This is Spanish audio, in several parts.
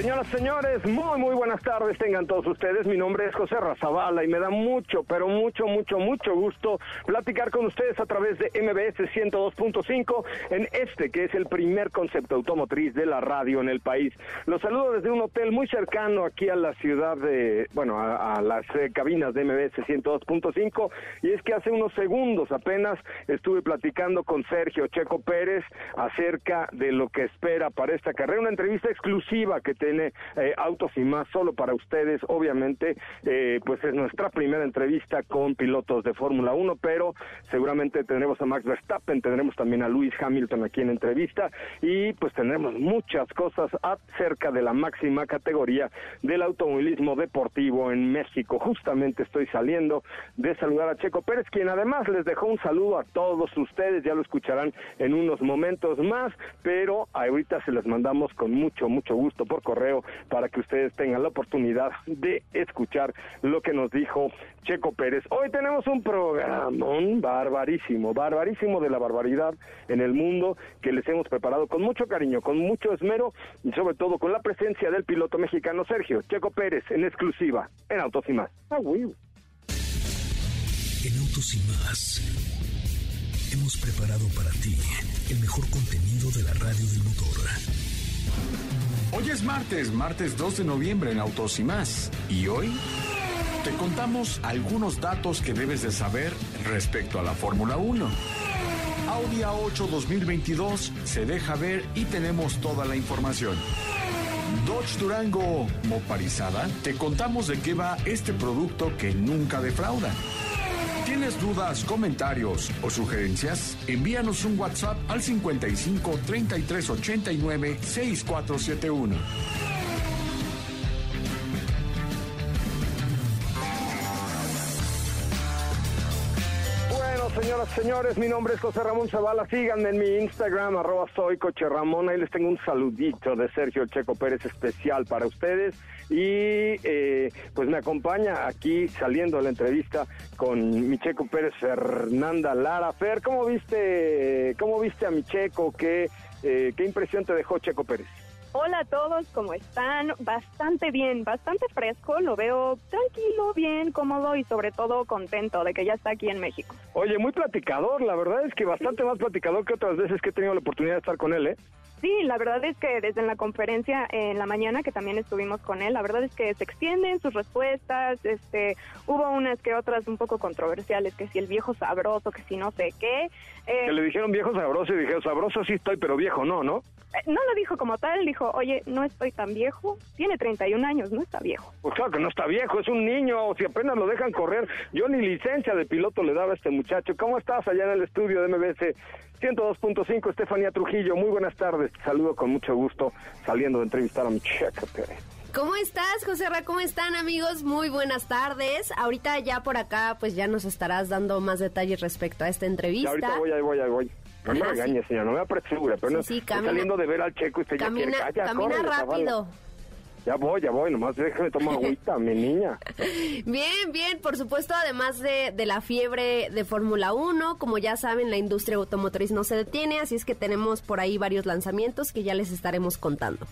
Señoras, señores, muy, muy buenas tardes tengan todos ustedes. Mi nombre es José Razabala y me da mucho, pero mucho, mucho, mucho gusto platicar con ustedes a través de MBS 102.5 en este que es el primer concepto automotriz de la radio en el país. Los saludo desde un hotel muy cercano aquí a la ciudad de, bueno, a, las eh, cabinas de MBS 102.5 y es que hace unos segundos apenas estuve platicando con Sergio Checo Pérez acerca de lo que espera para esta carrera, una entrevista exclusiva que tiene eh, Autos y más solo para ustedes. Obviamente, eh, pues es nuestra primera entrevista con pilotos de Fórmula 1, pero seguramente tendremos a Max Verstappen, tendremos también a Luis Hamilton aquí en entrevista y pues tendremos muchas cosas acerca de la máxima categoría del automovilismo deportivo en México. Justamente estoy saliendo de saludar a Checo Pérez, quien además les dejó un saludo a todos ustedes, ya lo escucharán en unos momentos más, pero ahorita se les mandamos con mucho, mucho gusto por correo para que ustedes tengan la oportunidad de escuchar lo que nos dijo Checo Pérez. Hoy tenemos un programón barbarísimo, barbarísimo de la barbaridad en el mundo que les hemos preparado con mucho cariño, con mucho esmero y sobre todo con la presencia del piloto mexicano Sergio Checo Pérez en exclusiva en Autos y Más. Ah, En Autos y Más hemos preparado para ti el mejor contenido de la radio del motor. Hoy es martes, martes 2 de noviembre en Autos y más. Y hoy te contamos algunos datos que debes de saber respecto a la Fórmula 1. Audi A8 2022 se deja ver y tenemos toda la información. Dodge Durango Moparizada, te contamos de qué va este producto que nunca defrauda. ¿Tienes dudas, comentarios o sugerencias? Envíanos un WhatsApp al 55 33 89 6471. Bueno, señoras, señores, mi nombre es José Ramón Zavala. Síganme en mi Instagram, arroba soy Coche Ramón. Ahí les tengo un saludito de Sergio Checo Pérez especial para ustedes y eh, pues me acompaña aquí saliendo la entrevista con Micheco Pérez Fernanda Lara. Fer, ¿cómo viste, cómo viste a Micheco? ¿Qué, eh, ¿Qué impresión te dejó Checo Pérez? Hola a todos, ¿cómo están? Bastante bien, bastante fresco, lo veo tranquilo, bien, cómodo y sobre todo contento de que ya está aquí en México. Oye, muy platicador, la verdad es que bastante más platicador que otras veces que he tenido la oportunidad de estar con él, ¿eh? Sí, la verdad es que desde la conferencia en la mañana que también estuvimos con él, la verdad es que se extienden sus respuestas, este, hubo unas que otras un poco controversiales, que si el viejo sabroso, que si no sé qué. Eh, que le dijeron viejo sabroso y dijeron sabroso sí estoy, pero viejo no, ¿no? Eh, no lo dijo como tal, dijo, oye, no estoy tan viejo, tiene 31 años, no está viejo. Pues claro que no está viejo, es un niño, si apenas lo dejan correr, yo ni licencia de piloto le daba a este muchacho. ¿Cómo estás allá en el estudio de MBC? 102.5, Estefanía Trujillo, muy buenas tardes. Te saludo con mucho gusto saliendo de entrevistar a mi checa ¿Cómo estás, José Ra? ¿Cómo están, amigos? Muy buenas tardes. Ahorita ya por acá, pues ya nos estarás dando más detalles respecto a esta entrevista. ahorita voy, ahí voy, ahí voy. No me regañes, señor, no me apresure, pero no, sí, camina, saliendo de ver al checo y usted camina, ya Camina rápido. Ya voy, ya voy, nomás déjame tomar agüita, mi niña. Bien, bien, por supuesto, además de, de la fiebre de Fórmula 1, como ya saben, la industria automotriz no se detiene, así es que tenemos por ahí varios lanzamientos que ya les estaremos contando.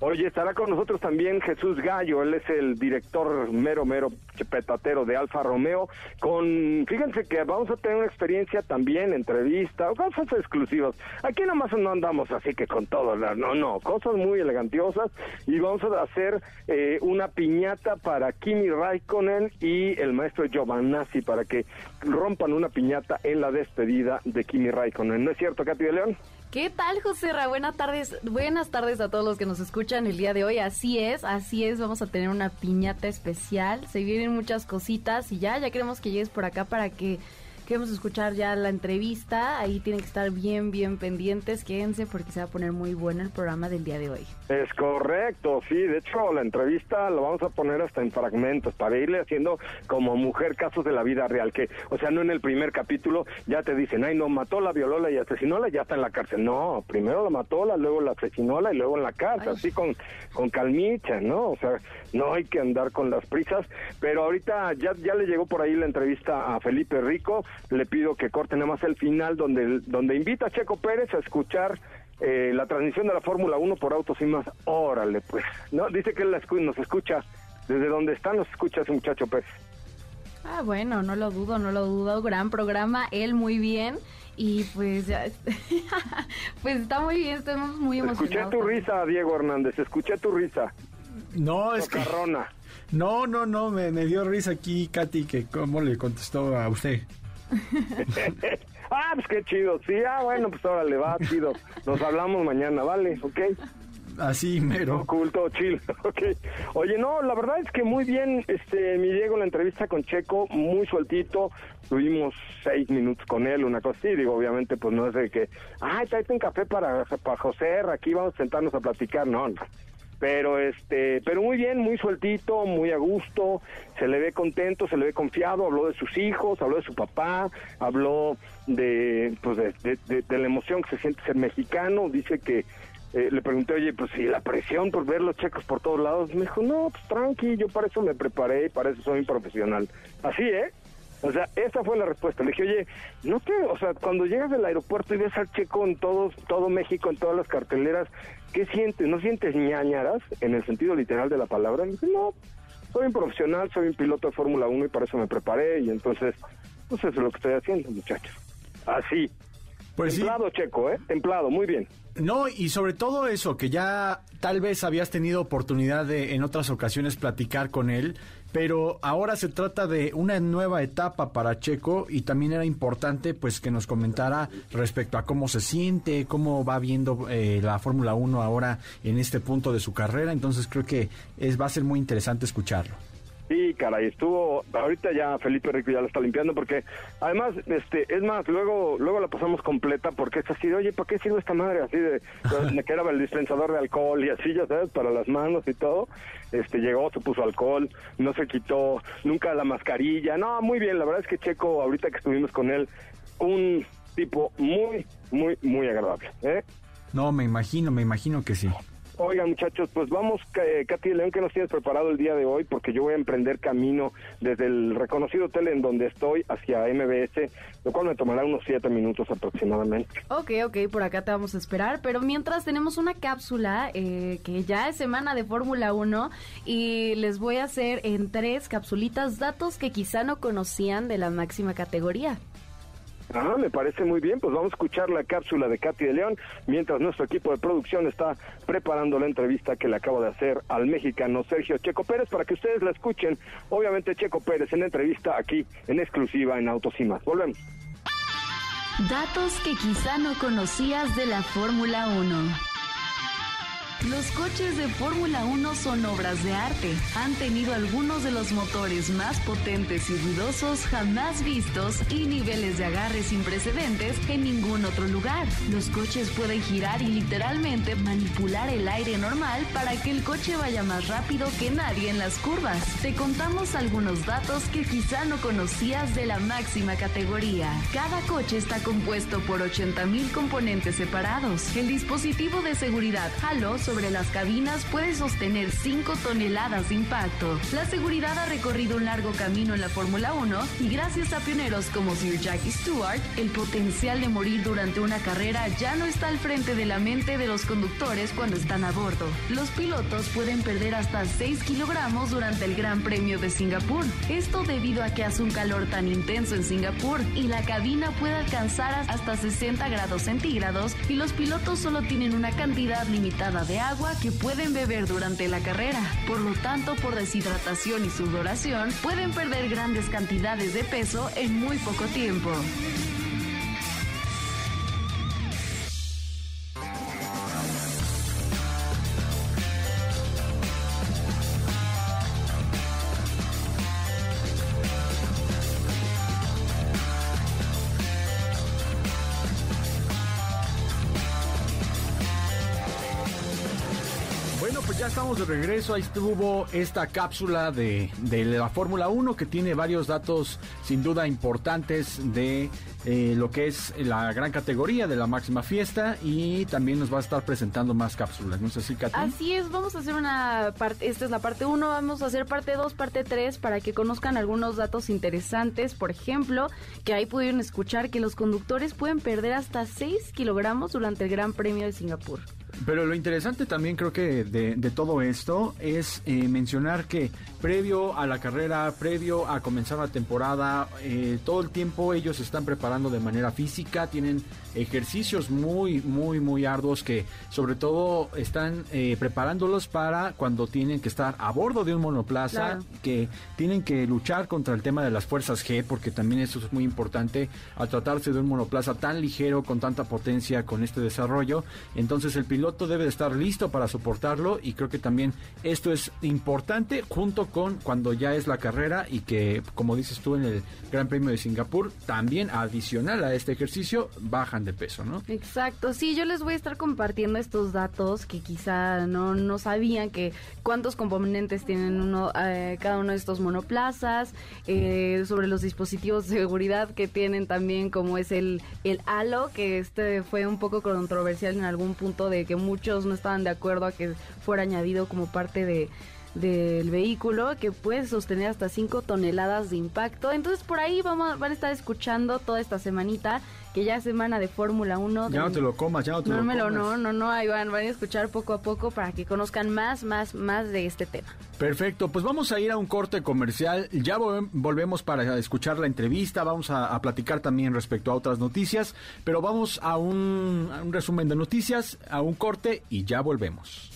Oye, estará con nosotros también Jesús Gallo, él es el director mero, mero petatero de Alfa Romeo, con, fíjense que vamos a tener una experiencia también, entrevista, cosas exclusivas. Aquí nada más no andamos así que con todo, no, no, cosas muy elegantiosas y vamos a hacer eh, una piñata para Kimi Raikkonen y el maestro Giovannazzi para que rompan una piñata en la despedida de Kimi Raikkonen. ¿No es cierto, Katy de León? ¿Qué tal, José Ra? Buenas tardes, buenas tardes a todos los que nos escuchan el día de hoy. Así es, así es, vamos a tener una piñata especial. Se vienen muchas cositas y ya, ya queremos que llegues por acá para que queremos escuchar ya la entrevista. Ahí tienen que estar bien, bien pendientes. Quédense porque se va a poner muy bueno el programa del día de hoy. Es correcto, sí. De hecho, la entrevista la vamos a poner hasta en fragmentos para irle haciendo como mujer casos de la vida real. Que, o sea, no en el primer capítulo ya te dicen, ay, no, mató la, violó la y asesinó la, ya está en la cárcel. No, primero la mató la, luego la asesinó la y luego en la cárcel. Así con, con calmicha, ¿no? O sea, no hay que andar con las prisas. Pero ahorita ya, ya le llegó por ahí la entrevista a Felipe Rico le pido que corten nada más el final donde, donde invita a Checo Pérez a escuchar eh, la transmisión de la Fórmula 1 por autos y más. Órale, pues. No, dice que él nos escucha. Desde donde está nos escucha ese muchacho Pérez. Ah, bueno, no lo dudo, no lo dudo. Gran programa, él muy bien. Y pues, pues está muy bien, estamos muy emocionados. Escuché tu risa, Diego Hernández, escuché tu risa. No, es que... No, no, no, me, me dio risa aquí Katy, que cómo le contestó a usted. ah, pues qué chido. Sí, ah, bueno, pues ahora le va, chido. Nos hablamos mañana, ¿vale? ¿Ok? Así, mero. Oculto, chill, ok. Oye, no, la verdad es que muy bien, este, mi Diego, la entrevista con Checo, muy sueltito, tuvimos seis minutos con él, una cosa así, digo, obviamente, pues no es de que, ay, tráete un café para, para José, aquí vamos a sentarnos a platicar, no, no pero este pero muy bien muy sueltito muy a gusto. Se le ve contento se le ve confiado. Habló de sus hijos habló de su papá habló de pues de, la emoción que se siente ser mexicano. Dice que eh, le pregunté oye pues si la presión por ver los checos por todos lados me dijo no pues tranqui yo para eso me preparé y para eso soy un profesional así eh o sea, esa fue la respuesta. Le dije, oye, no te, o sea, cuando llegas del aeropuerto y ves al checo en todo, todo México, en todas las carteleras, ¿qué sientes? ¿No sientes ñañaras en el sentido literal de la palabra? Y no, soy un profesional, soy un piloto de Fórmula 1 y para eso me preparé y entonces, pues eso es lo que estoy haciendo, muchachos. Así. Pues Templado, Checo, ¿eh? Templado, muy bien. No, y sobre todo eso, que ya tal vez habías tenido oportunidad de en otras ocasiones platicar con él, pero ahora se trata de una nueva etapa para Checo y también era importante pues que nos comentara respecto a cómo se siente, cómo va viendo eh, la Fórmula 1 ahora en este punto de su carrera, entonces creo que es, va a ser muy interesante escucharlo. Sí, caray, estuvo, ahorita ya Felipe Rico ya lo está limpiando porque además, este, es más, luego luego la pasamos completa porque es así de, oye, ¿para qué sirve esta madre? Así de, que era el dispensador de alcohol y así, ya sabes, para las manos y todo. Este, llegó, se puso alcohol, no se quitó nunca la mascarilla. No, muy bien, la verdad es que Checo, ahorita que estuvimos con él, un tipo muy, muy, muy agradable, ¿eh? No, me imagino, me imagino que sí. Oigan, muchachos, pues vamos, Katy León, que nos tienes preparado el día de hoy? Porque yo voy a emprender camino desde el reconocido hotel en donde estoy hacia MBS, lo cual me tomará unos siete minutos aproximadamente. Ok, ok, por acá te vamos a esperar, pero mientras tenemos una cápsula eh, que ya es semana de Fórmula 1 y les voy a hacer en tres capsulitas datos que quizá no conocían de la máxima categoría. Ah, me parece muy bien. Pues vamos a escuchar la cápsula de Katy de León mientras nuestro equipo de producción está preparando la entrevista que le acabo de hacer al mexicano Sergio Checo Pérez para que ustedes la escuchen. Obviamente Checo Pérez en entrevista aquí en exclusiva en Autos. Volvemos. Datos que quizá no conocías de la Fórmula 1. Los coches de Fórmula 1 son obras de arte. Han tenido algunos de los motores más potentes y ruidosos jamás vistos y niveles de agarre sin precedentes en ningún otro lugar. Los coches pueden girar y literalmente manipular el aire normal para que el coche vaya más rápido que nadie en las curvas. Te contamos algunos datos que quizá no conocías de la máxima categoría. Cada coche está compuesto por 80.000 componentes separados. El dispositivo de seguridad Halos sobre las cabinas puede sostener 5 toneladas de impacto. La seguridad ha recorrido un largo camino en la Fórmula 1 y gracias a pioneros como Sir Jackie Stewart, el potencial de morir durante una carrera ya no está al frente de la mente de los conductores cuando están a bordo. Los pilotos pueden perder hasta 6 kilogramos durante el Gran Premio de Singapur. Esto debido a que hace un calor tan intenso en Singapur y la cabina puede alcanzar hasta 60 grados centígrados y los pilotos solo tienen una cantidad limitada de agua que pueden beber durante la carrera. Por lo tanto, por deshidratación y sudoración, pueden perder grandes cantidades de peso en muy poco tiempo. Estamos de regreso. Ahí estuvo esta cápsula de, de la Fórmula 1 que tiene varios datos sin duda importantes de eh, lo que es la gran categoría de la máxima fiesta y también nos va a estar presentando más cápsulas. ¿No sé si, Katy? Así es, vamos a hacer una parte, esta es la parte 1, vamos a hacer parte 2, parte 3 para que conozcan algunos datos interesantes. Por ejemplo, que ahí pudieron escuchar que los conductores pueden perder hasta 6 kilogramos durante el Gran Premio de Singapur. Pero lo interesante también creo que de, todo esto es eh, mencionar que previo a la carrera, previo a comenzar la temporada, eh, todo el tiempo ellos están preparando de manera física, tienen ejercicios muy, muy, muy arduos que sobre todo están eh, preparándolos para cuando tienen que estar a bordo de un monoplaza, que tienen que luchar contra el tema de las fuerzas G, porque también eso es muy importante al tratarse de un monoplaza tan ligero, con tanta potencia, con este desarrollo. Entonces el piloto debe de estar listo para soportarlo y creo que también esto es importante junto cuando ya es la carrera y que, como dices tú en el Gran Premio de Singapur, también adicional a este ejercicio bajan de peso, ¿no? Exacto, sí, yo les voy a estar compartiendo estos datos que quizá no, no sabían que cuántos componentes tienen uno eh, cada uno de estos monoplazas, eh, sobre los dispositivos de seguridad que tienen también como es el, el halo, que este fue un poco controversial en algún punto de que muchos no estaban de acuerdo a que fuera añadido como parte de del vehículo que puede sostener hasta 5 toneladas de impacto. Entonces por ahí vamos, van a estar escuchando toda esta semanita, que ya es semana de Fórmula 1. Ya no te lo comas, ya no te no lo me comas. No, no, no, ahí van, van a escuchar poco a poco para que conozcan más, más, más de este tema. Perfecto, pues vamos a ir a un corte comercial, ya volvemos para escuchar la entrevista, vamos a, platicar también respecto a otras noticias, pero vamos a un, a un resumen de noticias, a un corte y ya volvemos.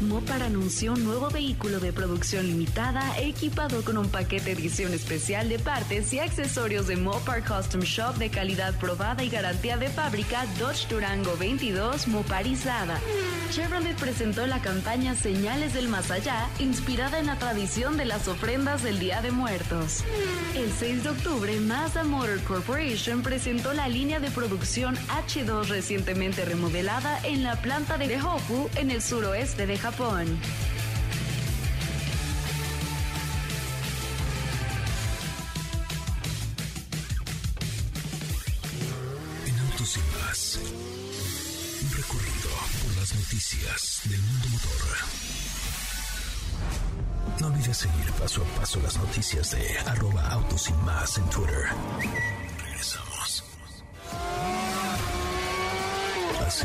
Mopar anunció un nuevo vehículo de producción limitada equipado con un paquete edición especial de partes y accesorios de Mopar Custom Shop de calidad probada y garantía de fábrica Dodge Durango 22 moparizada. Chevrolet presentó la campaña Señales del Más Allá, inspirada en la tradición de las ofrendas del Día de Muertos. El 6 de octubre, Mazda Motor Corporation presentó la línea de producción H2 recientemente remodelada en la planta de Hofu en el suroeste de Japón. En Autos y Más, un recorrido por las noticias del mundo motor. No olvides seguir paso a paso las noticias de arroba autos en Twitter. Regresamos. ¿Así?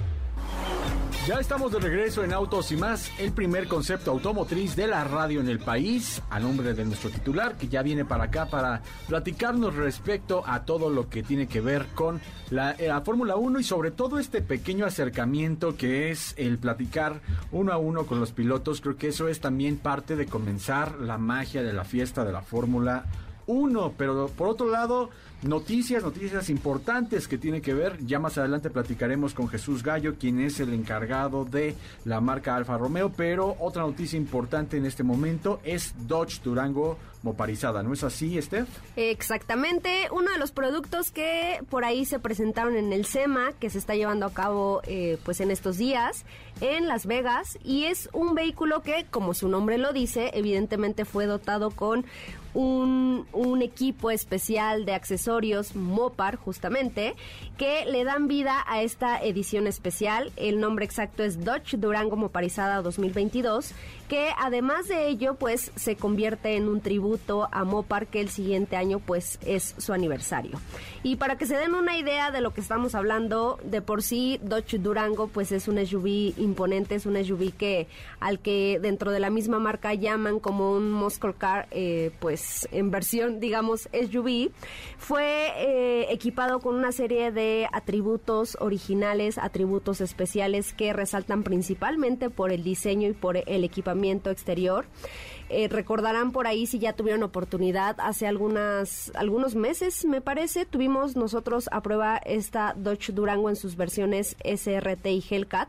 Ya estamos de regreso en Autos y más, el primer concepto automotriz de la radio en el país, a nombre de nuestro titular que ya viene para acá para platicarnos respecto a todo lo que tiene que ver con la, eh, la Fórmula 1 y sobre todo este pequeño acercamiento que es el platicar uno a uno con los pilotos. Creo que eso es también parte de comenzar la magia de la fiesta de la Fórmula 1. Pero por otro lado, noticias, noticias importantes que tiene que ver. Ya más adelante platicaremos con Jesús Gallo, quien es el encargado de la marca Alfa Romeo. Pero otra noticia importante en este momento es Dodge Durango moparizada, ¿no es así, Steph? Exactamente, uno de los productos que por ahí se presentaron en el SEMA, que se está llevando a cabo eh, pues en estos días en Las Vegas, y es un vehículo que, como su nombre lo dice, evidentemente fue dotado con un, un, equipo especial de accesorios Mopar, justamente, que le dan vida a esta edición especial. El nombre exacto es Dodge Durango Moparizada 2022, que además de ello, pues se convierte en un tributo a Mopar, que el siguiente año, pues es su aniversario. Y para que se den una idea de lo que estamos hablando, de por sí, Dodge Durango, pues es un SUV imponente, es un SUV que al que dentro de la misma marca llaman como un muscle car, eh, pues en versión, digamos, SUV, fue eh, equipado con una serie de atributos originales, atributos especiales que resaltan principalmente por el diseño y por el equipamiento exterior. Eh, recordarán por ahí si ya tuvieron oportunidad hace algunas algunos meses me parece tuvimos nosotros a prueba esta Dodge Durango en sus versiones SRT y Hellcat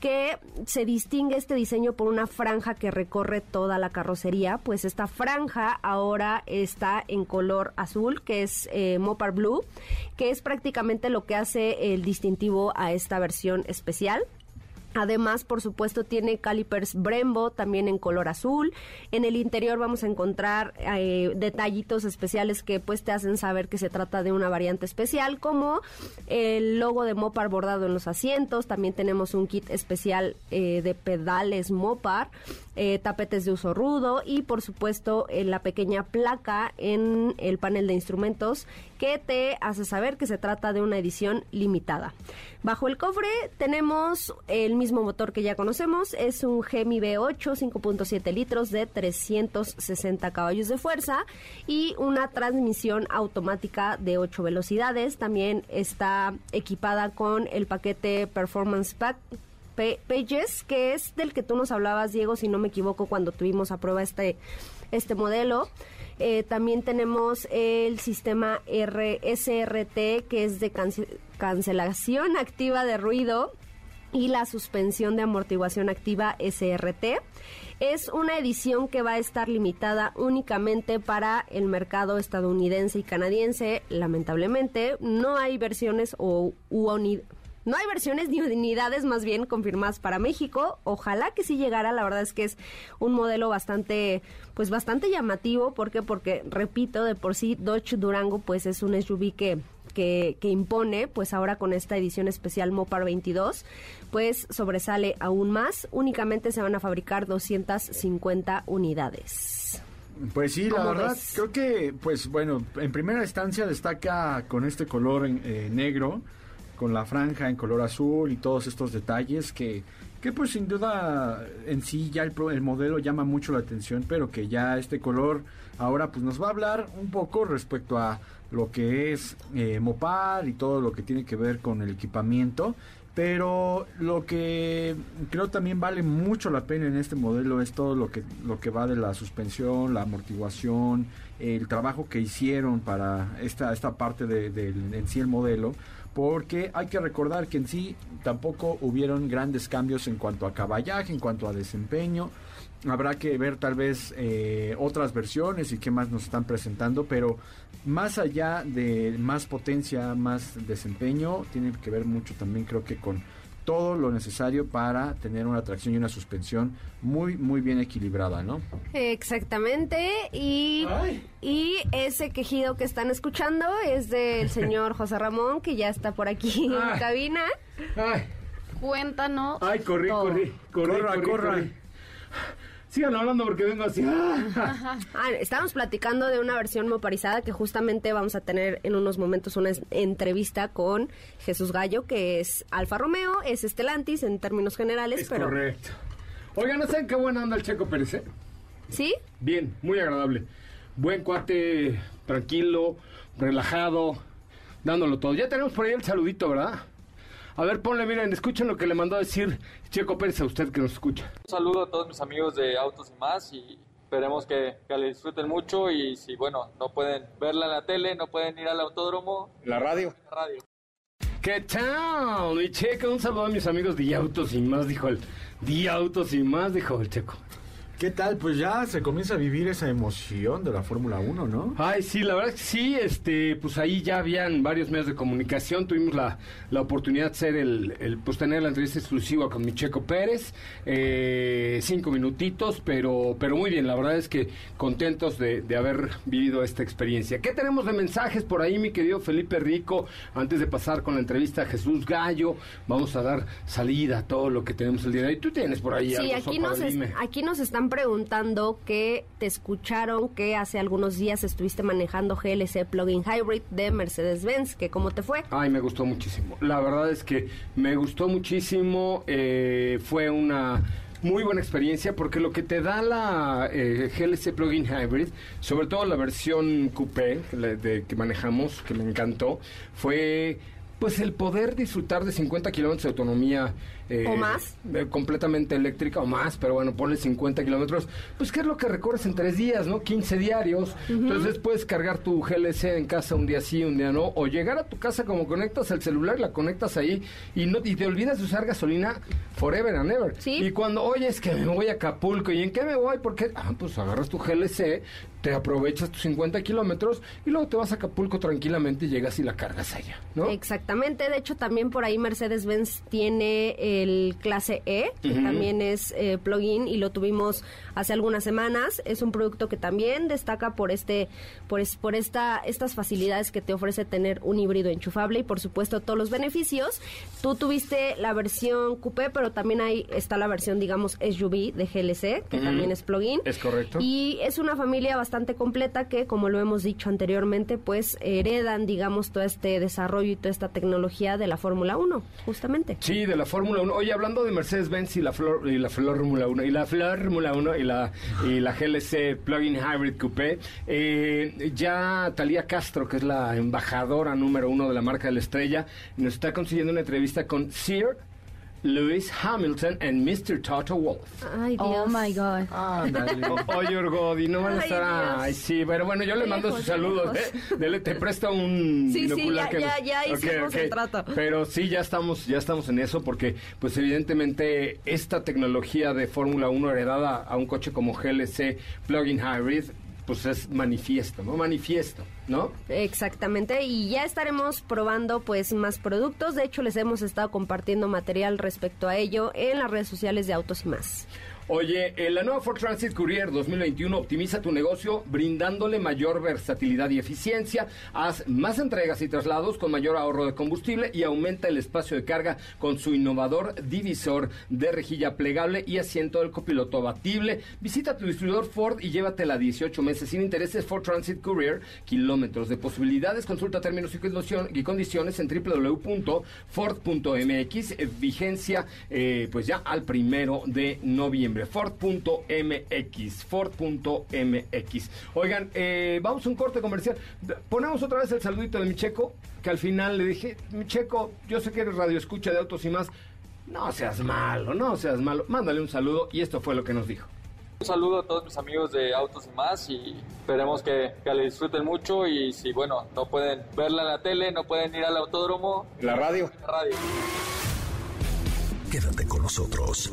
que se distingue este diseño por una franja que recorre toda la carrocería pues esta franja ahora está en color azul que es eh, Mopar Blue que es prácticamente lo que hace el distintivo a esta versión especial Además, por supuesto, tiene calipers Brembo también en color azul. En el interior vamos a encontrar eh, detallitos especiales que pues te hacen saber que se trata de una variante especial, como el logo de Mopar bordado en los asientos. También tenemos un kit especial eh, de pedales Mopar, eh, tapetes de uso rudo y, por supuesto, la pequeña placa en el panel de instrumentos que te hace saber que se trata de una edición limitada. Bajo el cofre tenemos el mismo motor que ya conocemos, es un Gemi V8 5.7 litros de 360 caballos de fuerza y una transmisión automática de 8 velocidades. También está equipada con el paquete Performance Pack Pages, que es del que tú nos hablabas, Diego, si no me equivoco, cuando tuvimos a prueba este, este modelo. Eh, también tenemos el sistema RSRT, que es de cancelación activa de ruido y la suspensión de amortiguación activa SRT. Es una edición que va a estar limitada únicamente para el mercado estadounidense y canadiense. Lamentablemente, no hay versiones o no hay versiones ni unidades más bien confirmadas para México. Ojalá que sí llegara. La verdad es que es un modelo bastante, pues bastante llamativo. ¿Por qué? Porque, repito, de por sí Dodge Durango pues es un SUV que, que, que impone, pues ahora con esta edición especial Mopar 22, pues sobresale aún más. Únicamente se van a fabricar 250 unidades. Pues sí, la verdad, creo que, pues bueno, en primera instancia destaca con este color eh, negro con la franja en color azul y todos estos detalles que, que pues sin duda en sí ya el, el, modelo llama mucho la atención, pero que ya este color ahora pues nos va a hablar un poco respecto a lo que es eh, Mopar y todo lo que tiene que ver con el equipamiento. Pero lo que creo también vale mucho la pena en este modelo es todo lo que, lo que va de la suspensión, la amortiguación, el trabajo que hicieron para esta, esta parte de, de en sí el modelo porque hay que recordar que en sí tampoco hubieron grandes cambios en cuanto a caballaje, en cuanto a desempeño. Habrá que ver tal vez eh, otras versiones y qué más nos están presentando, pero más allá de más potencia, más desempeño, tiene que ver mucho también creo que con todo lo necesario para tener una tracción y una suspensión muy, muy bien equilibrada, ¿no? Exactamente. Y, y ese quejido que están escuchando es del señor José Ramón, que ya está por aquí en la cabina. Ay. Cuéntanos. Ay, corrí, corrí, corrí, corrí, corrí. Sigan hablando porque vengo así. Ah, estamos platicando de una versión moparizada que justamente vamos a tener en unos momentos una entrevista con Jesús Gallo, que es Alfa Romeo, es Estelantis en términos generales, es pero... Correcto. Oigan, ¿no saben qué buena anda el Checo Pérez? Eh? ¿Sí? Bien, muy agradable. Buen cuate, tranquilo, relajado, dándolo todo. Ya tenemos por ahí el saludito, ¿verdad? A ver, ponle, miren, escuchen lo que le mandó a decir Checo Pérez a usted que nos escucha. Un saludo a todos mis amigos de Autos y más y esperemos que, que la disfruten mucho y si, bueno, no pueden verla en la tele, no pueden ir al autódromo. La radio. La radio. ¿Qué tal? Mi checo, un saludo a mis amigos de Autos y más, dijo el. De Autos y más, dijo el checo. ¿Qué tal? Pues ya se comienza a vivir esa emoción de la Fórmula 1, ¿no? Ay, sí, la verdad es que sí, este, pues ahí ya habían varios medios de comunicación, tuvimos la, la oportunidad de ser el, el, pues tener la entrevista exclusiva con mi Checo Pérez, eh, cinco minutitos, pero, pero muy bien, la verdad es que contentos de, de, haber vivido esta experiencia. ¿Qué tenemos de mensajes por ahí, mi querido Felipe Rico? Antes de pasar con la entrevista a Jesús Gallo, vamos a dar salida a todo lo que tenemos el día de hoy. ¿Tú tienes por ahí sí, algo? aquí nos, es, aquí nos están preguntando que te escucharon que hace algunos días estuviste manejando GLC Plug-in Hybrid de Mercedes-Benz, que cómo te fue. Ay, me gustó muchísimo. La verdad es que me gustó muchísimo. Eh, fue una muy buena experiencia porque lo que te da la eh, GLC Plug-in Hybrid, sobre todo la versión coupé de, que manejamos, que me encantó, fue pues el poder disfrutar de 50 kilómetros de autonomía. Eh, ¿O más? Eh, completamente eléctrica o más, pero bueno, ponle 50 kilómetros. Pues, ¿qué es lo que recorres en tres días, no? 15 diarios. Uh -huh. Entonces, puedes cargar tu GLC en casa un día sí, un día no. O llegar a tu casa como conectas el celular, la conectas ahí y no y te olvidas de usar gasolina forever and ever. ¿Sí? Y cuando, oye, es que me voy a Acapulco, ¿y en qué me voy? Porque, ah, pues agarras tu GLC, te aprovechas tus 50 kilómetros y luego te vas a Acapulco tranquilamente y llegas y la cargas allá, ¿no? Exactamente. De hecho, también por ahí Mercedes-Benz tiene el clase E, que uh -huh. también es eh, plug-in y lo tuvimos hace algunas semanas. Es un producto que también destaca por este, por, es, por esta, estas facilidades que te ofrece tener un híbrido enchufable y por supuesto todos los beneficios. Tú tuviste la versión coupé, pero también ahí está la versión, digamos, SUV de GLC, que uh -huh. también es plug-in. Es correcto. Y es una familia bastante completa que, como lo hemos dicho anteriormente, pues heredan, digamos, todo este desarrollo y toda esta tecnología de la Fórmula 1, justamente. Sí, de la Fórmula 1. Oye, hablando de Mercedes-Benz y la Flor, y la Fórmula 1 y la Fórmula 1 y la y la GLC Plug-in Hybrid Coupé, eh, ya Talía Castro, que es la embajadora número uno de la marca de la estrella, nos está consiguiendo una entrevista con Sir Lewis Hamilton and Mr. Toto Wolf. Ay, Dios. Oh my God. Ah, Oye, Orgodi, no van a estar. Ay, Ay, sí, pero bueno, yo le mando sus saludos. ¿eh? Dele, te presto un. Sí, sí, binocular ya, que ya, nos- ya Ok, hicimos ok. el trato. Pero sí, ya estamos, ya estamos en eso porque, pues evidentemente, esta tecnología de Fórmula 1 heredada a un coche como GLC Plug-in Hybrid, pues es manifiesto, ¿no? Manifiesto, ¿no? Exactamente, y ya estaremos probando pues más productos. De hecho, les hemos estado compartiendo material respecto a ello en las redes sociales de Autos y más. Oye, eh, la nueva Ford Transit Courier 2021 optimiza tu negocio brindándole mayor versatilidad y eficiencia. Haz más entregas y traslados con mayor ahorro de combustible y aumenta el espacio de carga con su innovador divisor de rejilla plegable y asiento del copiloto abatible. Visita tu distribuidor Ford y llévatela 18 meses sin intereses Ford Transit Courier, kilómetros de posibilidades. Consulta términos y condiciones en www.ford.mx. Vigencia, eh, pues ya al primero de noviembre. Ford.mx. Ford.mx. Oigan, eh, vamos a un corte comercial. Ponemos otra vez el saludito de mi checo, que al final le dije, mi checo, yo sé que eres radio escucha de autos y más. No seas malo, no seas malo. Mándale un saludo y esto fue lo que nos dijo. Un saludo a todos mis amigos de Autos y más y esperemos que, que la disfruten mucho y si, bueno, no pueden verla en la tele, no pueden ir al autódromo, La radio. la radio. Quédate con nosotros.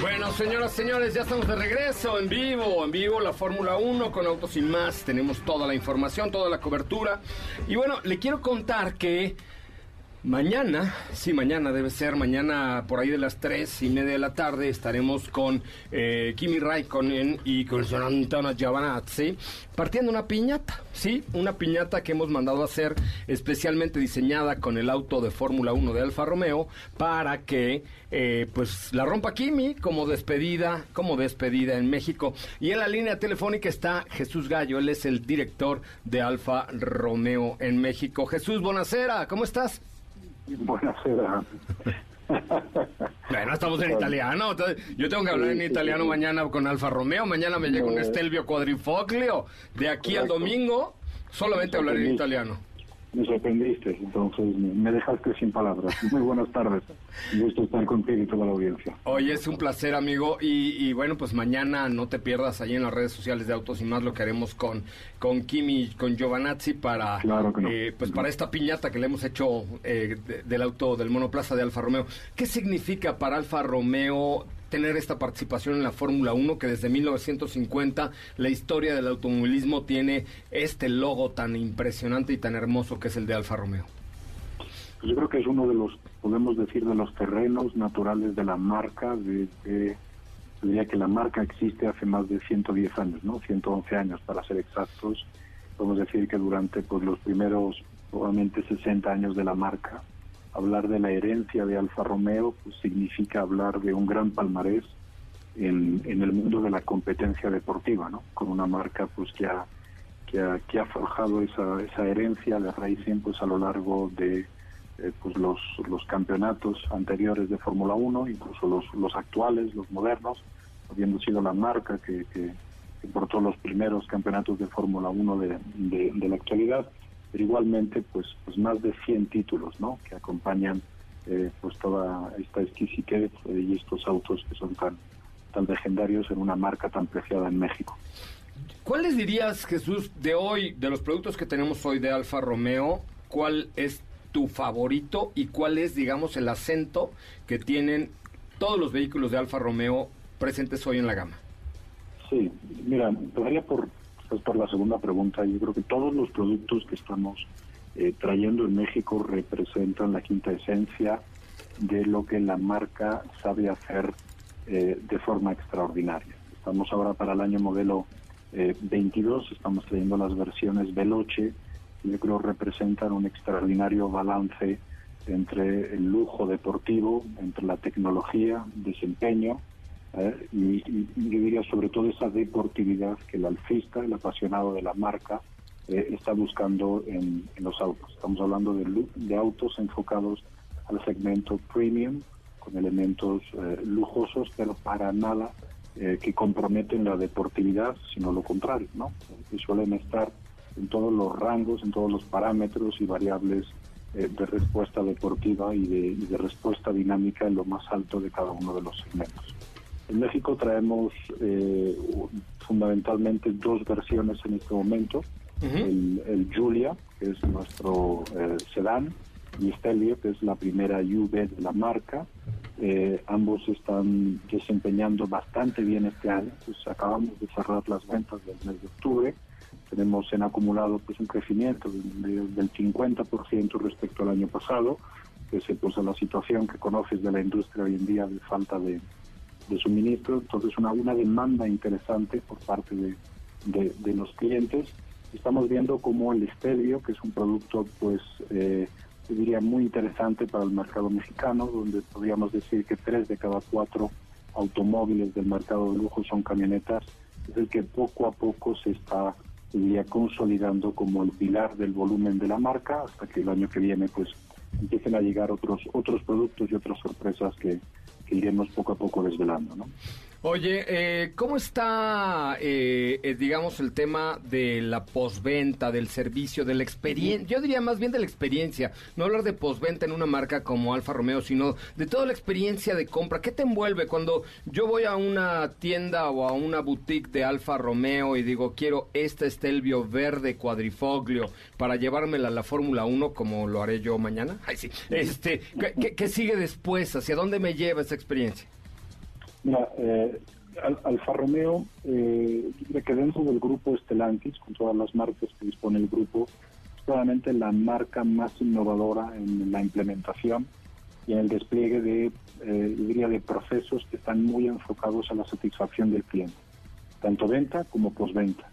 Bueno, señoras, señores, ya estamos de regreso en vivo, en vivo la Fórmula 1 con Autos y más. Tenemos toda la información, toda la cobertura. Y bueno, le quiero contar que Mañana, sí, mañana debe ser, mañana por ahí de las tres y media de la tarde estaremos con eh, Kimi Raikkonen y con Antonio Giovanazzi partiendo una piñata, sí, una piñata que hemos mandado a hacer especialmente diseñada con el auto de Fórmula 1 de Alfa Romeo para que eh, pues la rompa Kimi como despedida, como despedida en México. Y en la línea telefónica está Jesús Gallo, él es el director de Alfa Romeo en México. Jesús, buonasera, ¿cómo estás? Buonasera. Bueno, estamos en italiano. Yo tengo que hablar en italiano mañana con Alfa Romeo. Mañana me llega un Estelvio Quadrifoglio. De aquí al domingo, solamente hablaré en italiano me sorprendiste, entonces me dejaste sin palabras. Muy buenas tardes, un gusto estar contigo y toda la audiencia. Oye, es un placer, amigo, y, bueno, pues mañana no te pierdas ahí en las redes sociales de Autos y Más lo que haremos con, con Kimi, con Giovanazzi para, eh, pues para esta piñata que le hemos hecho eh, del auto del monoplaza de Alfa Romeo. ¿Qué significa para Alfa Romeo tener esta participación en la Fórmula 1, que desde 1950 la historia del automovilismo tiene este logo tan impresionante y tan hermoso que es el de Alfa Romeo? Yo creo que es uno de los, podemos decir, de los terrenos naturales de la marca, de, diría que la marca existe hace más de 110 años, ¿no? 111 años para ser exactos. Podemos decir que durante pues, los primeros probablemente 60 años de la marca, hablar de la herencia de Alfa Romeo pues, significa hablar de un gran palmarés en, en, el mundo de la competencia deportiva, ¿no? con una marca pues que ha, que ha, que ha forjado esa, esa herencia de Racing pues, a lo largo de eh, pues, los, los campeonatos anteriores de Fórmula 1, incluso los, los actuales, los modernos, habiendo sido la marca que, que, portó los primeros campeonatos de Fórmula 1 de, de, de la actualidad pero igualmente pues, pues más de 100 títulos ¿no? que acompañan eh, pues toda esta exquisitez eh, y estos autos que son tan, tan legendarios en una marca tan preciada en México. ¿Cuáles dirías, Jesús, de hoy, de los productos que tenemos hoy de Alfa Romeo, cuál es tu favorito y cuál es, digamos, el acento que tienen todos los vehículos de Alfa Romeo presentes hoy en la gama? Sí, mira, empezaría por, por la segunda pregunta, yo creo que todos los productos que estamos eh, trayendo en México representan la quinta esencia de lo que la marca sabe hacer eh, de forma extraordinaria. Estamos ahora para el año modelo 22, eh, estamos trayendo las versiones Veloce, que yo creo representan un extraordinario balance entre el lujo deportivo, entre la tecnología, desempeño, ¿eh? y, yo diría sobre todo esa deportividad que el alfista, el apasionado de la marca, eh, está buscando en, los autos. Estamos hablando de, de, autos enfocados al segmento premium, con elementos eh, lujosos, pero para nada que comprometen la deportividad, sino lo contrario, ¿no? que suelen estar en todos los rangos, en todos los parámetros y variables de respuesta deportiva y de, y de respuesta dinámica en lo más alto de cada uno de los segmentos. En México traemos eh, fundamentalmente dos versiones en este momento. el, Julia, que es nuestro eh, sedán, y Stelvio, que es la primera UV de la marca. Eh, ambos están desempeñando bastante bien este año. Pues acabamos de cerrar las ventas del mes de octubre. Tenemos en acumulado pues un crecimiento del 50% respecto al año pasado, pese pues, a la situación que conoces de la industria hoy en día de falta de, de suministro, entonces una, una demanda interesante por parte de, de, los clientes. Estamos viendo como el esterio, que es un producto, pues, eh, diría muy interesante para el mercado mexicano, donde podríamos decir que tres de cada cuatro automóviles del mercado de lujo son camionetas, es el que poco a poco se está diría, consolidando como el pilar del volumen de la marca, hasta que el año que viene, pues, empiecen a llegar otros otros productos y otras sorpresas que, iremos poco a poco desvelando, ¿no? Oye, eh, ¿cómo está, eh, eh, digamos, el tema de la posventa, del servicio, de la experiencia? Yo diría más bien de la experiencia, no hablar de posventa en una marca como Alfa Romeo, sino de toda la experiencia de compra. ¿Qué te envuelve cuando yo voy a una tienda o a una boutique de Alfa Romeo y digo, quiero este Estelvio verde cuadrifoglio para llevármela a la Fórmula 1 como lo haré yo mañana? Ay, sí. Este, ¿qué, qué sigue después? ¿Hacia dónde me lleva esa experiencia? Mira, eh, Alfa Romeo, eh, que dentro del grupo Estelantis, con todas las marcas que dispone el grupo, probablemente la marca más innovadora en la implementación y en el despliegue de, eh, diría, de procesos que están muy enfocados a la satisfacción del cliente, tanto venta como postventa.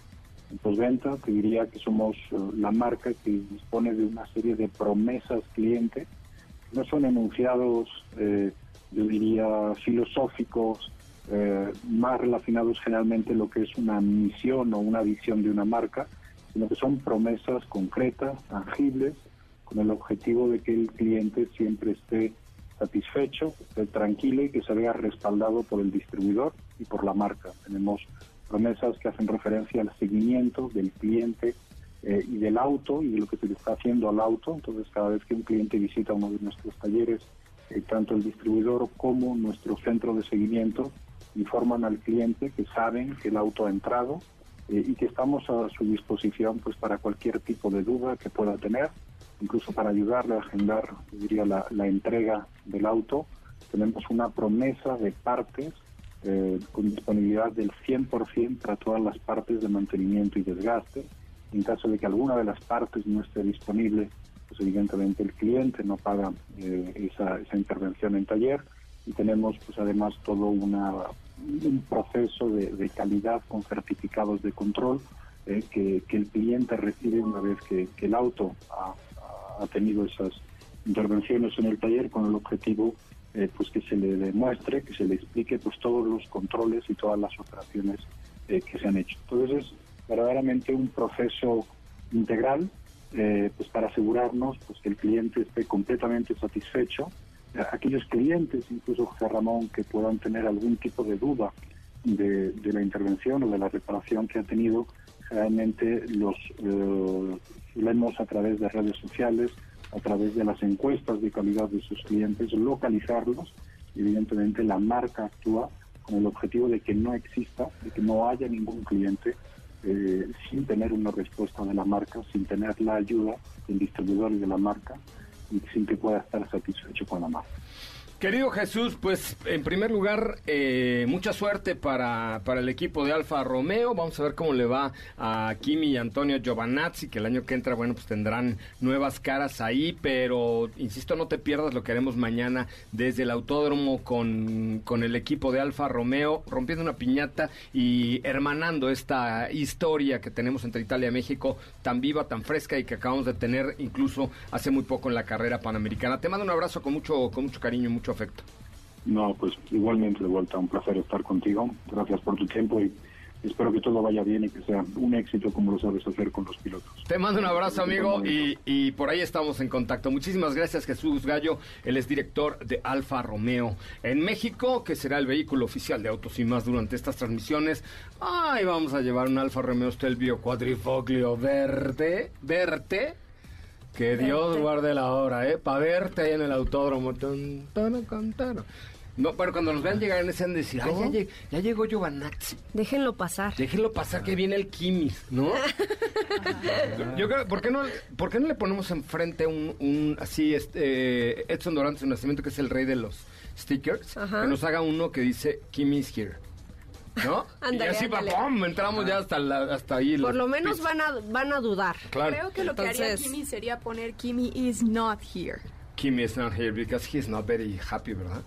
En postventa te diría que somos eh, la marca que dispone de una serie de promesas cliente, no son enunciados, eh, yo diría, filosóficos, eh, más relacionados generalmente lo que es una misión o una visión de una marca, sino que son promesas concretas, tangibles, con el objetivo de que el cliente siempre esté satisfecho, esté tranquilo y que se vea respaldado por el distribuidor y por la marca. Tenemos promesas que hacen referencia al seguimiento del cliente eh, y del auto y de lo que se le está haciendo al auto. Entonces, cada vez que un cliente visita uno de nuestros talleres, eh, tanto el distribuidor como nuestro centro de seguimiento informan al cliente que saben que el auto ha entrado eh, y que estamos a su disposición pues para cualquier tipo de duda que pueda tener, incluso para ayudarle a agendar, diría, la, la entrega del auto. Tenemos una promesa de partes eh, con disponibilidad del 100% para todas las partes de mantenimiento y desgaste. En caso de que alguna de las partes no esté disponible, evidentemente el cliente no paga eh, esa, esa intervención en taller y tenemos pues además todo una, un proceso de, de calidad con certificados de control eh, que, que, el cliente recibe una vez que, que el auto ha, ha, tenido esas intervenciones en el taller con el objetivo eh, pues que se le demuestre, que se le explique pues todos los controles y todas las operaciones eh, que se han hecho. Entonces es verdaderamente un proceso integral eh, pues para asegurarnos pues que el cliente esté completamente satisfecho. Aquellos clientes, incluso José Ramón, que puedan tener algún tipo de duda de, de la intervención o de la reparación que ha tenido, realmente los leemos a través de redes sociales, a través de las encuestas de calidad de sus clientes, localizarlos. Evidentemente la marca actúa con el objetivo de que no exista, de que no haya ningún cliente eh, sin tener una respuesta de la marca, sin tener la ayuda del distribuidor y de la marca y sin que pueda estar satisfecho con la marca. Querido Jesús, pues en primer lugar, eh, mucha suerte para, para, el equipo de Alfa Romeo. Vamos a ver cómo le va a Kimi y Antonio Giovanazzi, que el año que entra, bueno, pues tendrán nuevas caras ahí, pero insisto, no te pierdas lo que haremos mañana desde el autódromo con, con el equipo de Alfa Romeo, rompiendo una piñata y hermanando esta historia que tenemos entre Italia y México, tan viva, tan fresca y que acabamos de tener incluso hace muy poco en la carrera panamericana. Te mando un abrazo con mucho, con mucho cariño, mucho afecto. No, pues igualmente de vuelta, un placer estar contigo. Gracias por tu tiempo y espero que todo vaya bien y que sea un éxito como lo sabes hacer con los pilotos. Te mando un abrazo, amigo, y, y, por ahí estamos en contacto. Muchísimas gracias, Jesús Gallo. Él es director de Alfa Romeo en México, que será el vehículo oficial de Autos y Más durante estas transmisiones. Ay, vamos a llevar un Alfa Romeo Stelvio cuadrifoglio verde, verde. Que Dios guarde la hora, ¿eh? Para verte ahí en el autódromo. No, pero cuando nos vean llegar en ese han de decir, ay, ya, lleg ya, llegó Giovanazzi. Déjenlo pasar. Déjenlo pasar, que viene el Kimis, ¿no? Yo creo, ¿por qué no, ¿por qué no le ponemos enfrente un, un así, este, Edson Dorantes, su nacimiento, que es el rey de los stickers, Ajá. que nos haga uno que dice Kimis here. ¿No? Andale, y así andale. ¡pum! entramos ya hasta, la, hasta ahí. Por lo menos van a, van a dudar. Claro. Creo que lo Entonces, que haría Kimi sería poner Kimi is not here. Kimi is not here because he's not very happy, ¿verdad?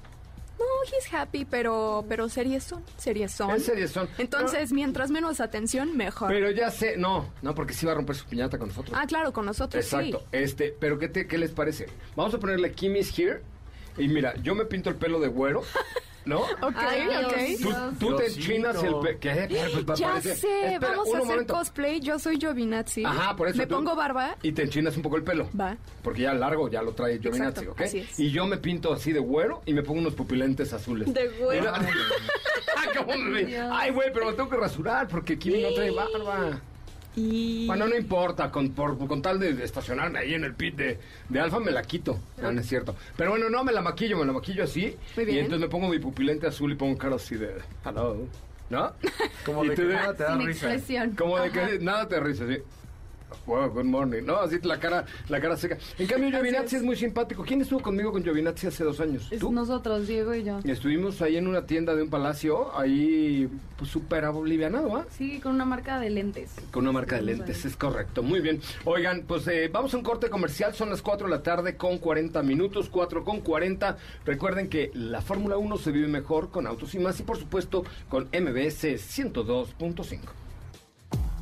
No, he's happy, pero, pero series son, series son. Es series son. Entonces, pero, mientras menos atención, mejor. Pero ya sé, no, no, porque sí va a romper su piñata con nosotros. Ah, claro, con nosotros Exacto, sí. este, pero ¿qué, te, ¿qué les parece? Vamos a ponerle Kimi's Here. Y mira, yo me pinto el pelo de güero. ¿No? Ok, Ay, ok. Tú, tú te enchinas el pelo. ¿Qué? Pues, ya parece- sé, Espera, vamos a hacer momento. cosplay. Yo soy Giovinazzi. Ajá, por eso. Me tú- pongo barba. Y te enchinas un poco el pelo. Va. Porque ya largo, ya lo trae Giovinazzi, Exacto, ¿ok? así es. Y yo me pinto así de güero y me pongo unos pupilentes azules. De güero. Ah, ¿cómo me- Ay, güey, pero me tengo que rasurar porque Kimi no trae barba. Y. Bueno, no importa, con, por, con tal de estacionarme ahí en el pit de, de Alfa me la quito. No, no es cierto. Pero bueno, no, me la maquillo, me la maquillo así. Muy bien. Y entonces me pongo mi pupilente azul y pongo cara así de hello. ¿No? Como Y de que nada te da risa. expresión. Como de Ajá. que nada te risa, sí. Wow, good morning. No, así la cara, la cara seca. En cambio, Giovinazzi es. muy simpático. ¿Quién estuvo conmigo con Giovinazzi hace dos años? Es ¿Tú? nosotros, Diego y yo. Estuvimos ahí en una tienda de un palacio, ahí pues súper bolivianado, ¿ah? Sí, con una marca de lentes. Con una marca de lentes, es correcto. Muy bien. Oigan, pues eh, vamos a un corte comercial. Son las 4 de la tarde con 40 minutos, 4 con 40. Recuerden que la Fórmula 1 se vive mejor con autos y más y por supuesto con MBS 102.5.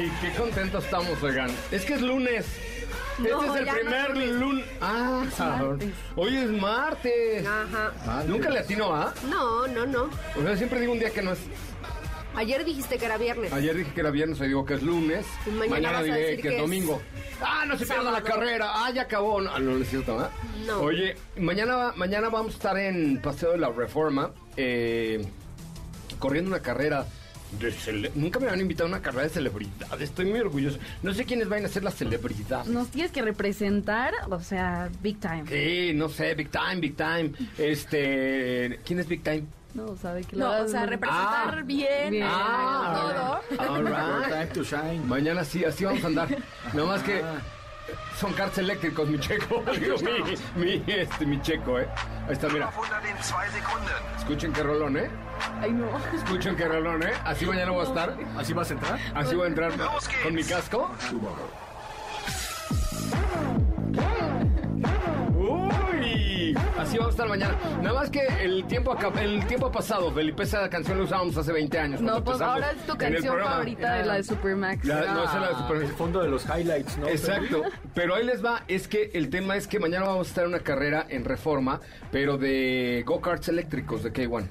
Ay, qué contentos estamos, oigan. Es que es lunes. No, este es el no primer es lunes. Ah, martes. hoy es martes. Ajá. Nunca le atino a. No, no, no. O sea, siempre digo un día que no es. Ayer dijiste que era viernes. Ayer dije que era viernes, hoy digo que es lunes. Y mañana vas a diré decir que, es es domingo. Ah, no se pierda la carrera. Ah, ya acabó. No, no, es cierto, ¿verdad? No. Oye, mañana, mañana vamos a estar en Paseo de la Reforma, eh, corriendo una carrera de cele- Nunca me han invitado a una carrera de celebridad. Estoy muy orgulloso. No sé quiénes van a ser las celebridades. Nos tienes que representar, o sea, big time. Sí, no sé, Big Time, Big Time. Este, ¿quién es Big Time? No, sabe que No, o sea, representar Ah. bien, Bien. Ah, todo. all right. Time to shine. Mañana sí, así vamos a andar. No más que son carts eléctricos, mi checo. Digo, mi, mi, este, mi checo, ¿eh? Ahí está, mira. Escuchen qué rolón, ¿eh? Ay, no. Escuchen qué rolón, ¿eh? Así mañana voy a estar. ¿Así vas a entrar? Así voy a entrar con mi casco. Uy, así vamos a estar mañana. Nada más que el tiempo acá, el tiempo ha pasado, Felipe. Esa canción la usábamos hace 20 años. No, pues ahora es tu canción favorita de la de Supermax. La- no, esa es la de Super- El fondo de los highlights, ¿no? Exacto, pero ahí les va, es que el tema es que mañana vamos a estar en una carrera en reforma, pero de go-karts eléctricos de K1.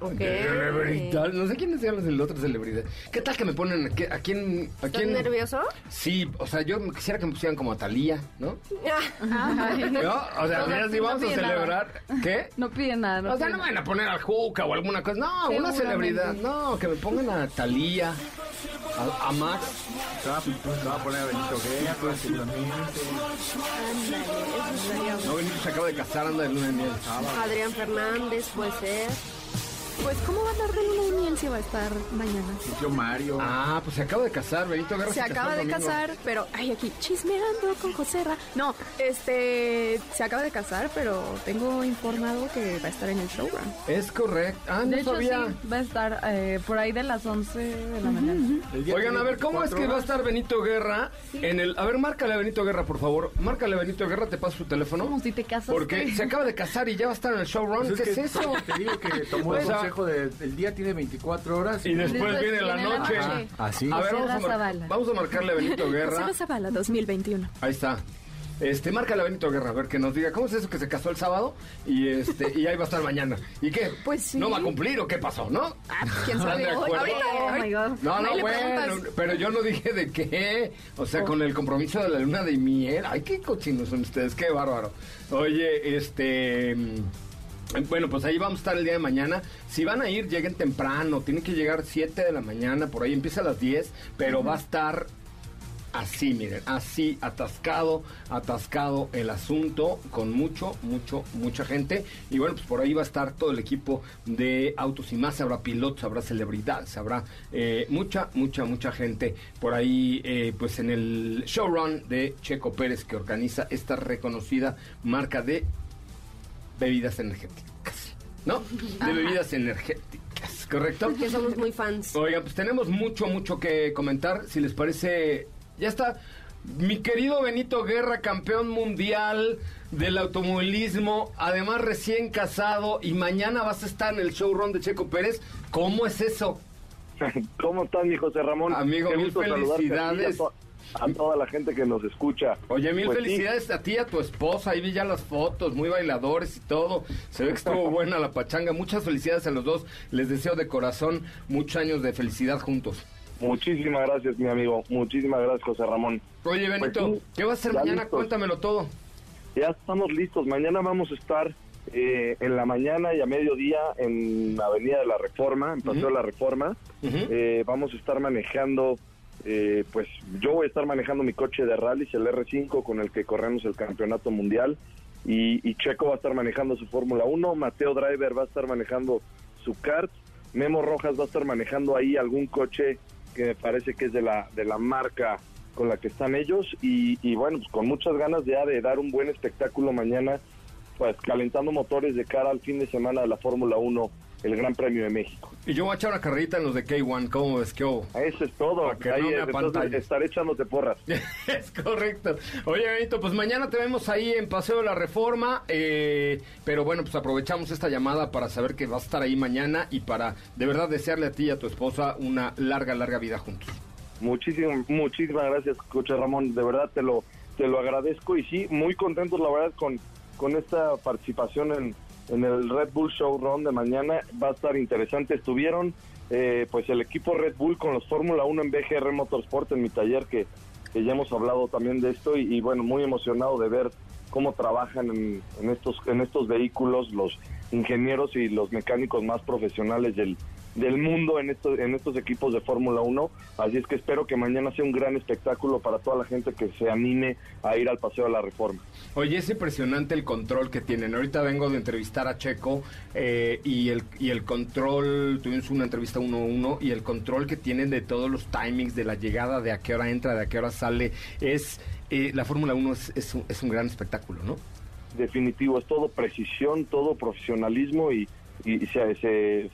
Ok. Celebridad, no sé quiénes sean los del otro celebridad. ¿Qué tal que me ponen a, qué- a quién? ¿Estás quién? nervioso? Sí, o sea, yo quisiera que me pusieran como a Talía, ¿no? ¿No? O sea, mira, si no vamos a nada. celebrar, ¿qué? No piden nada. No O sea, piden no me van a poner al Juca o alguna cosa. No, una celebridad. No, que me pongan a Talía, a, a Max. Se va, a poner a Benito seguramente. No, Benito se acaba de casar, anda de luna de miel. Adrián Fernández, puede ser. Pues, ¿cómo va a andar de luna de miel si va a estar mañana? Tío Mario. Ah, pues se acaba de casar, Benito Guerra. Se acaba de domingo. casar, pero, ay, aquí, chismeando con José Ra. No, este, se acaba de casar, pero tengo informado que va a estar en el showrun. Es correcto. Ah, no De hecho, sabía. sí, va a estar eh, por ahí de las 11 de la mañana. Oigan, a ver, ¿cómo es 24 que va a estar Benito Guerra en el... A ver, márcale a Benito Guerra, por favor. Márcale a Benito Guerra, te paso su teléfono. Como si te casaste. Porque se acaba de casar y ya va a estar en el showrun. Pues ¿Qué es que eso? Te digo que tomó O sea, consejo de el día tiene 24 horas. Y después Después viene la viene la noche. Así. A ver, José vamos a, mar- Razabala. vamos a marcarle a Benito Guerra. Ra Zavala 2021. Ahí está. Este, márcale a Benito Guerra, a ver que nos diga, ¿cómo es eso que se casó el sábado? Y este, y ahí va a estar mañana. ¿Y qué? Pues sí. ¿No va a cumplir o qué pasó, no? Ah, pues, quién ¿Están sabe. Ahorita, Oh my God. No, no, bueno, pero yo no dije de qué. O sea, con el compromiso de la luna de miel. Ay, qué cochinos son ustedes, qué bárbaro. Oye, este. Bueno, pues ahí vamos a estar el día de mañana. Si van a ir, lleguen temprano. Tienen que llegar 7 de la mañana, por ahí empieza a las 10, pero va a estar así, miren, así, atascado, atascado el asunto, con mucho, mucho, mucha gente. Y bueno, pues por ahí va a estar todo el equipo de Autos y más. Habrá pilotos, habrá celebridades, habrá eh, mucha, mucha, mucha gente por ahí, eh, pues en el showrun de Checo Pérez que organiza esta reconocida marca de bebidas energéticas, ¿no? De bebidas energéticas, ¿correcto? Que somos muy fans. Oigan, pues tenemos mucho, mucho que comentar. Si les parece, ya está. Mi querido Benito Guerra, campeón mundial del automovilismo, además recién casado y mañana vas a estar en el showrun de Checo Pérez. ¿Cómo es eso? ¿Cómo estás, mi José Ramón? Amigo, Qué mil felicidades. A, to- a toda la gente que nos escucha. Oye, mil Pues sí, felicidades a ti y a tu esposa. Ahí vi ya las fotos, muy bailadores y todo. Se ve que estuvo buena la pachanga. Muchas felicidades a los dos. Les deseo de corazón muchos años de felicidad juntos. Muchísimas gracias, mi amigo. Muchísimas gracias, José Ramón. Oye, Benito, Pues sí, ¿qué vas a hacer mañana? listos. Cuéntamelo todo. Ya estamos listos. Mañana vamos a estar eh, en la mañana y a mediodía en Avenida de la Reforma, en Paseo de la Reforma. Eh, vamos a estar manejando, eh, pues yo voy a estar manejando mi coche de rallies, el R5, con el que corremos el campeonato mundial. Y, y Checo va a estar manejando su Fórmula 1, Mateo Driver va a estar manejando su kart, Memo Rojas va a estar manejando ahí algún coche que me parece que es de la, de la marca con la que están ellos y, y bueno, pues con muchas ganas ya de dar un buen espectáculo mañana, pues calentando motores de cara al fin de semana de la Fórmula 1, el Gran Premio de México. Y yo voy a echar una carrerita en los de K1, ¿cómo ves? ¿Qué hubo? Eso es todo. Que Ahí, no me estaré echándote porras. Es correcto. Oye, Benito, pues mañana te vemos ahí en Paseo de la Reforma, eh, pero bueno, pues aprovechamos esta llamada para saber que vas a estar ahí mañana y para de verdad desearle a ti y a tu esposa una larga, larga vida juntos. Muchísimas, muchísimas gracias, Coche Ramón. De verdad te lo, te lo agradezco y sí, muy contentos, la verdad, con, con esta participación en, en el Red Bull Showrun de mañana. Va a estar interesante. Estuvieron, eh, pues, el equipo Red Bull con los Fórmula 1 en BGR Motorsport en mi taller, que, que ya hemos hablado también de esto y, y, bueno, muy emocionado de ver cómo trabajan en, en estos, en estos vehículos los ingenieros y los mecánicos más profesionales del, del mundo en estos, en estos equipos de Fórmula 1. Así es que espero que mañana sea un gran espectáculo para toda la gente que se anime a ir al Paseo de la Reforma. Oye, es impresionante el control que tienen. Ahorita vengo de entrevistar a Checo eh, y, el, y el control, tuvimos una entrevista uno a uno, y el control que tienen de todos los timings, de la llegada, de a qué hora entra, de a qué hora sale, es... Eh, la Fórmula 1 es, es, un, es un gran espectáculo, ¿no? Definitivo, es todo precisión, todo profesionalismo y, se,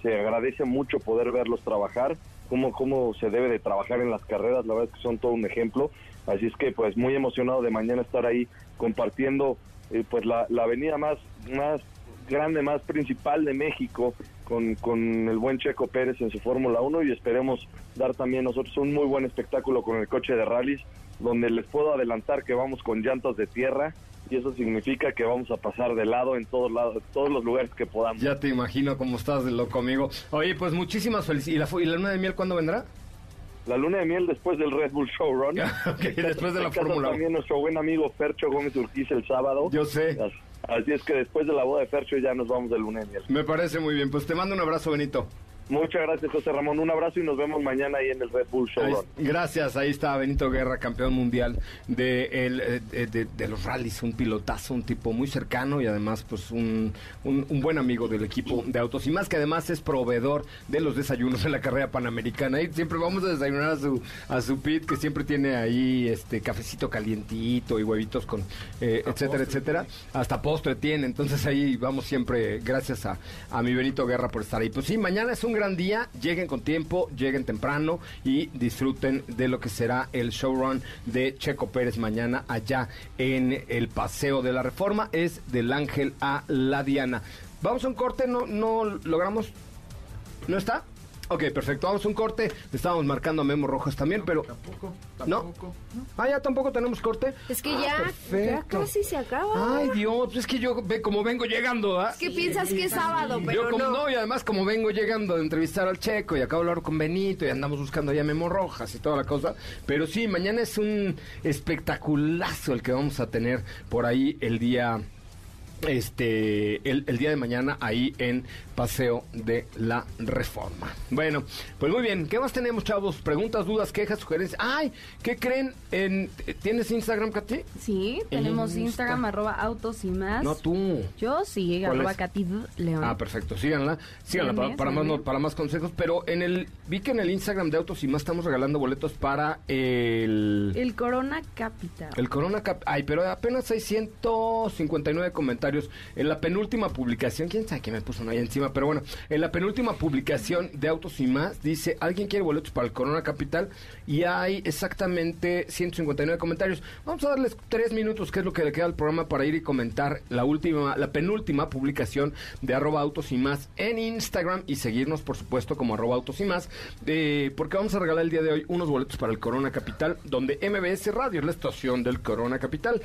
se, agradece mucho poder verlos trabajar, cómo, cómo se debe de trabajar en las carreras, la verdad es que son todo un ejemplo, así es que pues muy emocionado de mañana estar ahí compartiendo eh, pues la, la, avenida más, más grande, más principal de México con, con el buen Checo Pérez en su Fórmula 1 y esperemos dar también nosotros un muy buen espectáculo con el coche de rallies donde les puedo adelantar que vamos con llantas de tierra y eso significa que vamos a pasar de lado en todos lados, todos los lugares que podamos. Ya te imagino cómo estás de loco, amigo. Oye, pues muchísimas felicidades. ¿Y la, ¿Y la luna de miel cuándo vendrá? La luna de miel después del Red Bull Showrun. okay, después de la Fórmula También nuestro buen amigo Fercho Gómez Urquiz el sábado. Yo sé. Así es que después de la boda de Fercho ya nos vamos de luna de miel. Me parece muy bien. Pues te mando un abrazo, Benito. Muchas gracias, José Ramón. Un abrazo y nos vemos mañana ahí en el Red Bull. Ahí, gracias. Ahí está Benito Guerra, campeón mundial de, el, de, de, de, los rallies. Un pilotazo, un tipo muy cercano y además pues un, un, un, buen amigo del equipo de autos. Y más que además es proveedor de los desayunos en la carrera panamericana. Y siempre vamos a desayunar a su, a su pit, que siempre tiene ahí este cafecito calientito y huevitos con eh, etcétera, postre, etcétera. Hasta postre tiene. Entonces ahí vamos siempre, gracias a, a mi Benito Guerra por estar ahí. Pues sí, mañana es un gran día, lleguen con tiempo, lleguen temprano y disfruten de lo que será el showrun de Checo Pérez mañana allá en el Paseo de la Reforma, es del Ángel a la Diana. Vamos a un corte, no, no logramos, ¿no está? Ok, perfecto. Vamos a un corte. Le estábamos marcando a Memo Rojas también, pero. Tampoco, tampoco. ¿No? Ah, ya tampoco tenemos corte. Es que ah, ya, perfecto. ya casi se acaba. Ay, Dios, es que yo ve como vengo llegando, ¿ah? Es que piensas que es sábado, pero yo como, no. no. y además como vengo llegando de entrevistar al Checo y acabo de hablar con Benito y andamos buscando ya Memo Rojas y toda la cosa. Pero sí, mañana es un espectaculazo el que vamos a tener por ahí el día este el, el, día de mañana ahí en Paseo de la Reforma. Bueno, pues muy bien, ¿qué más tenemos, chavos? Preguntas, dudas, quejas, sugerencias. ¡Ay! ¿Qué creen? En, ¿Tienes Instagram, Katy? Sí, tenemos Instagram, arroba autos y más. No, tú. Yo sí, arroba? Katy León. Ah, perfecto, síganla, síganla para, para, más, para más consejos, pero en el, vi que en el Instagram de Autos y más estamos regalando boletos para el... El Corona Capital. El Corona Capital. Ay, pero apenas hay 159 comentarios en la penúltima publicación, quién sabe qué me puso ahí encima, pero bueno, en la penúltima publicación de Autos y más dice, ¿alguien quiere boletos para el Corona Capital? Y hay exactamente 159 comentarios. Vamos a darles tres minutos, que es lo que le queda al programa para ir y comentar la última, la penúltima publicación de arroba autos y más en Instagram y seguirnos, por supuesto, como arroba autos y más, eh, porque vamos a regalar el día de hoy unos boletos para el Corona Capital, donde MBS Radio es la estación del Corona Capital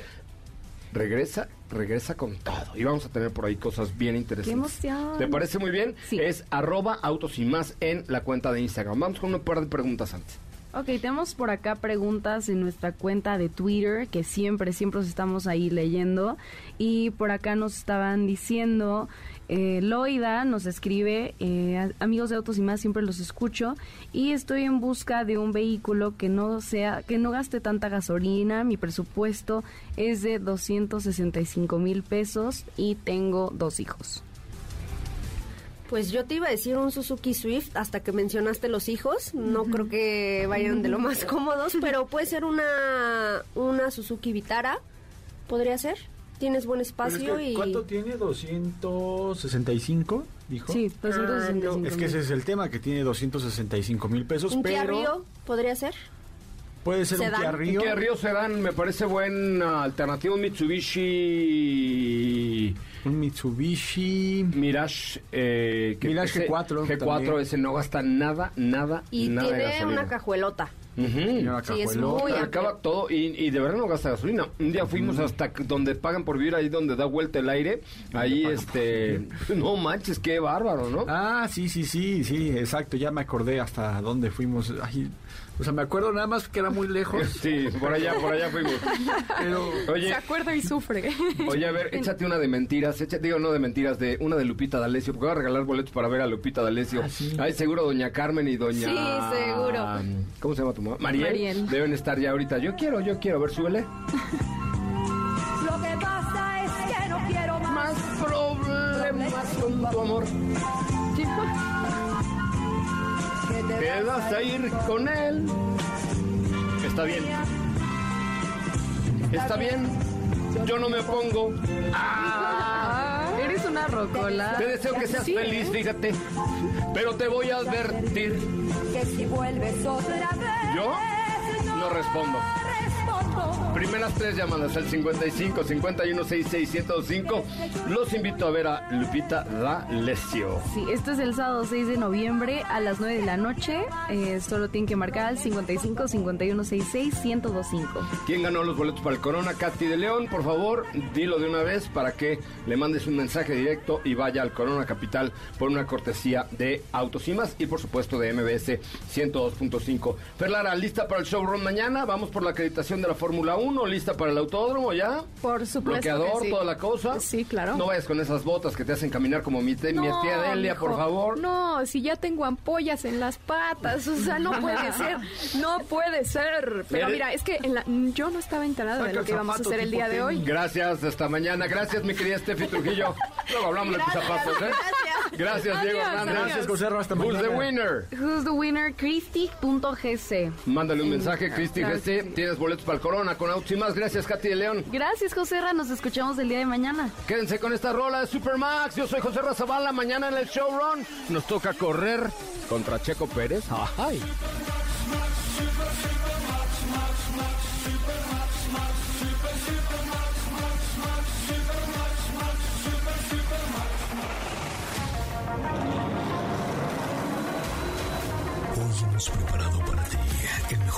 regresa, regresa con todo. Y vamos a tener por ahí cosas bien interesantes. ¡Qué emoción! ¿Te parece muy bien? Sí. Es arroba autos y más en la cuenta de Instagram. Vamos con un par de preguntas antes. Ok, tenemos por acá preguntas en nuestra cuenta de Twitter, que siempre, siempre os estamos ahí leyendo. Y por acá nos estaban diciendo, eh, Loida nos escribe, eh, amigos de Autos y más, siempre los escucho. Y estoy en busca de un vehículo que no sea, que no gaste tanta gasolina. Mi presupuesto es de 265 mil pesos y tengo dos hijos. Pues yo te iba a decir un Suzuki Swift hasta que mencionaste los hijos. No creo que vayan de lo más cómodos, pero puede ser una, una Suzuki Vitara. ¿Podría ser? Tienes buen espacio y... ¿Cuánto tiene? ¿265? Dijo. Sí, 265 Es que ese es el tema, que tiene 265 mil pesos, ¿Un Kia pero Rio podría ser? Puede ser un. Kia Rio. Que Río Sedan me parece buena alternativa. Un Mitsubishi. Un Mitsubishi. Mirage. Eh, Mirage ese- G4 G4, también. ese no gasta nada, nada, Y nada de tiene gasolina. una cajuelota. Tiene una Sí, es muy Acaba todo y, y de verdad no gasta gasolina. Un día fuimos hasta donde pagan por vivir, ahí donde da vuelta el aire. Ahí, este. No manches, qué bárbaro, ¿no? Ah, sí, sí, sí, sí, exacto. Ya me acordé hasta dónde fuimos. Ay, o sea, me acuerdo nada más que era muy lejos. Sí, por allá, por allá fuimos. Pero Oye, Se acuerda y sufre. Oye, a ver, échate una de mentiras, échate, digo no de mentiras, de una de Lupita D'Alessio, porque voy a regalar boletos para ver a Lupita D'Alessio. Ay, seguro doña Carmen y doña... Sí, seguro. ¿Cómo se llama tu mamá? Mariel. Mariel. Deben estar ya ahorita. Yo quiero, yo quiero. A ver, súbele. Lo que pasa es que no quiero más. problemas con tu amor. Te vas a ir con él. Está bien. Está bien. Yo no me opongo. Ah. Eres una rocola. Te deseo que seas Sí, ¿eh? feliz, fíjate. Pero te voy a advertir. Que si vuelves otra vez. ¿Yo? No respondo. Primeras tres llamadas al 55 51 66 105. Los invito a ver a Lupita D'Alessio. Sí, esto es el sábado 6 de noviembre a las 9 de la noche. Eh, solo tienen que marcar al 55 51 66 1025. ¿Quién ganó los boletos para el Corona? Katy de León, por favor, dilo de una vez para que le mandes un mensaje directo y vaya al Corona Capital por una cortesía de Autos y más y por supuesto de MBS 102.5. Ferlara, ¿lista para el showroom mañana? Vamos por la acreditación de la Fórmula 1, ¿lista para el autódromo ya? Por supuesto. Bloqueador, que sí. toda la cosa. Sí, claro. No vayas con esas botas que te hacen caminar como mi, te- mi tía Delia, por favor. No, si ya tengo ampollas en las patas, o sea, no puede ser, no puede ser. Pero mira, es que en la- yo no estaba enterada de lo que íbamos a hacer el día de hoy. Gracias, hasta mañana. Gracias, mi querida Steffi Trujillo. Luego hablamos de tus zapatos, ¿eh? Gracias, Diego Adiós, Hernández. Gracias, José hasta Who's mañana. the winner? Who's the winner? Christy.gc. Mándale un mensaje, Cristi Claro GC. Tienes boletos para el Corona con Autos y más. Gracias, Katy de León. Gracias, José Ra. Nos escuchamos el día de mañana. Quédense con esta rola de Supermax. Yo soy José Razabala. Mañana en el showrun nos toca correr contra Checo Pérez. Ay.